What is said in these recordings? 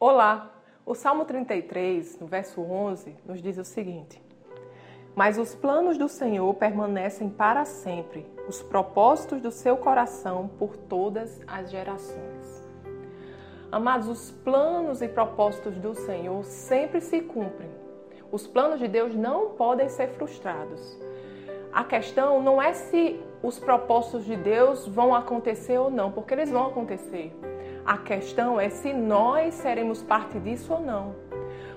Olá! O Salmo 33, no verso 11, nos diz o seguinte: Mas os planos do Senhor permanecem para sempre, os propósitos do seu coração por todas as gerações. Amados, os planos e propósitos do Senhor sempre se cumprem. Os planos de Deus não podem ser frustrados. A questão não é se os propósitos de Deus vão acontecer ou não, porque eles vão acontecer. A questão é se nós seremos parte disso ou não.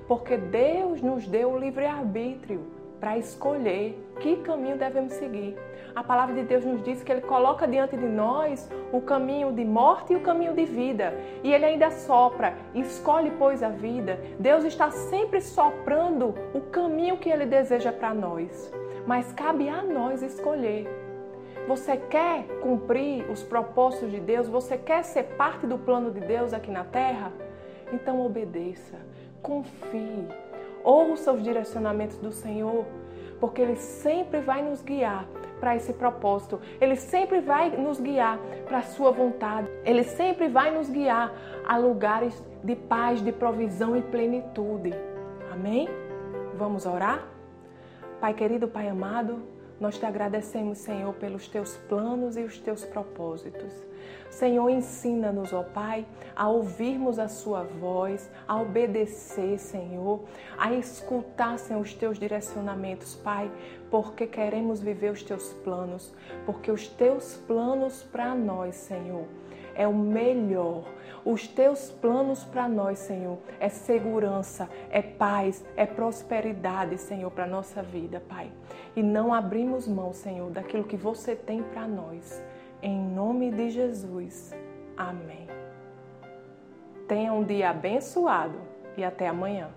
Porque Deus nos deu o livre-arbítrio para escolher que caminho devemos seguir. A palavra de Deus nos diz que Ele coloca diante de nós o caminho de morte e o caminho de vida. E Ele ainda sopra, escolhe, pois, a vida. Deus está sempre soprando o caminho que Ele deseja para nós. Mas cabe a nós escolher. Você quer cumprir os propósitos de Deus? Você quer ser parte do plano de Deus aqui na terra? Então obedeça, confie, ouça os direcionamentos do Senhor, porque Ele sempre vai nos guiar para esse propósito. Ele sempre vai nos guiar para a sua vontade. Ele sempre vai nos guiar a lugares de paz, de provisão e plenitude. Amém? Vamos orar? Pai querido, Pai amado, nós te agradecemos, Senhor, pelos teus planos e os teus propósitos. Senhor, ensina-nos, ó Pai, a ouvirmos a Sua voz, a obedecer, Senhor, a escutar, Senhor, os teus direcionamentos, Pai, porque queremos viver os teus planos, porque os teus planos para nós, Senhor, é o melhor. Os teus planos para nós, Senhor, é segurança, é paz, é prosperidade, Senhor, para nossa vida, Pai. E não abrimos mão, Senhor, daquilo que você tem para nós. Em nome de Jesus. Amém. Tenha um dia abençoado e até amanhã.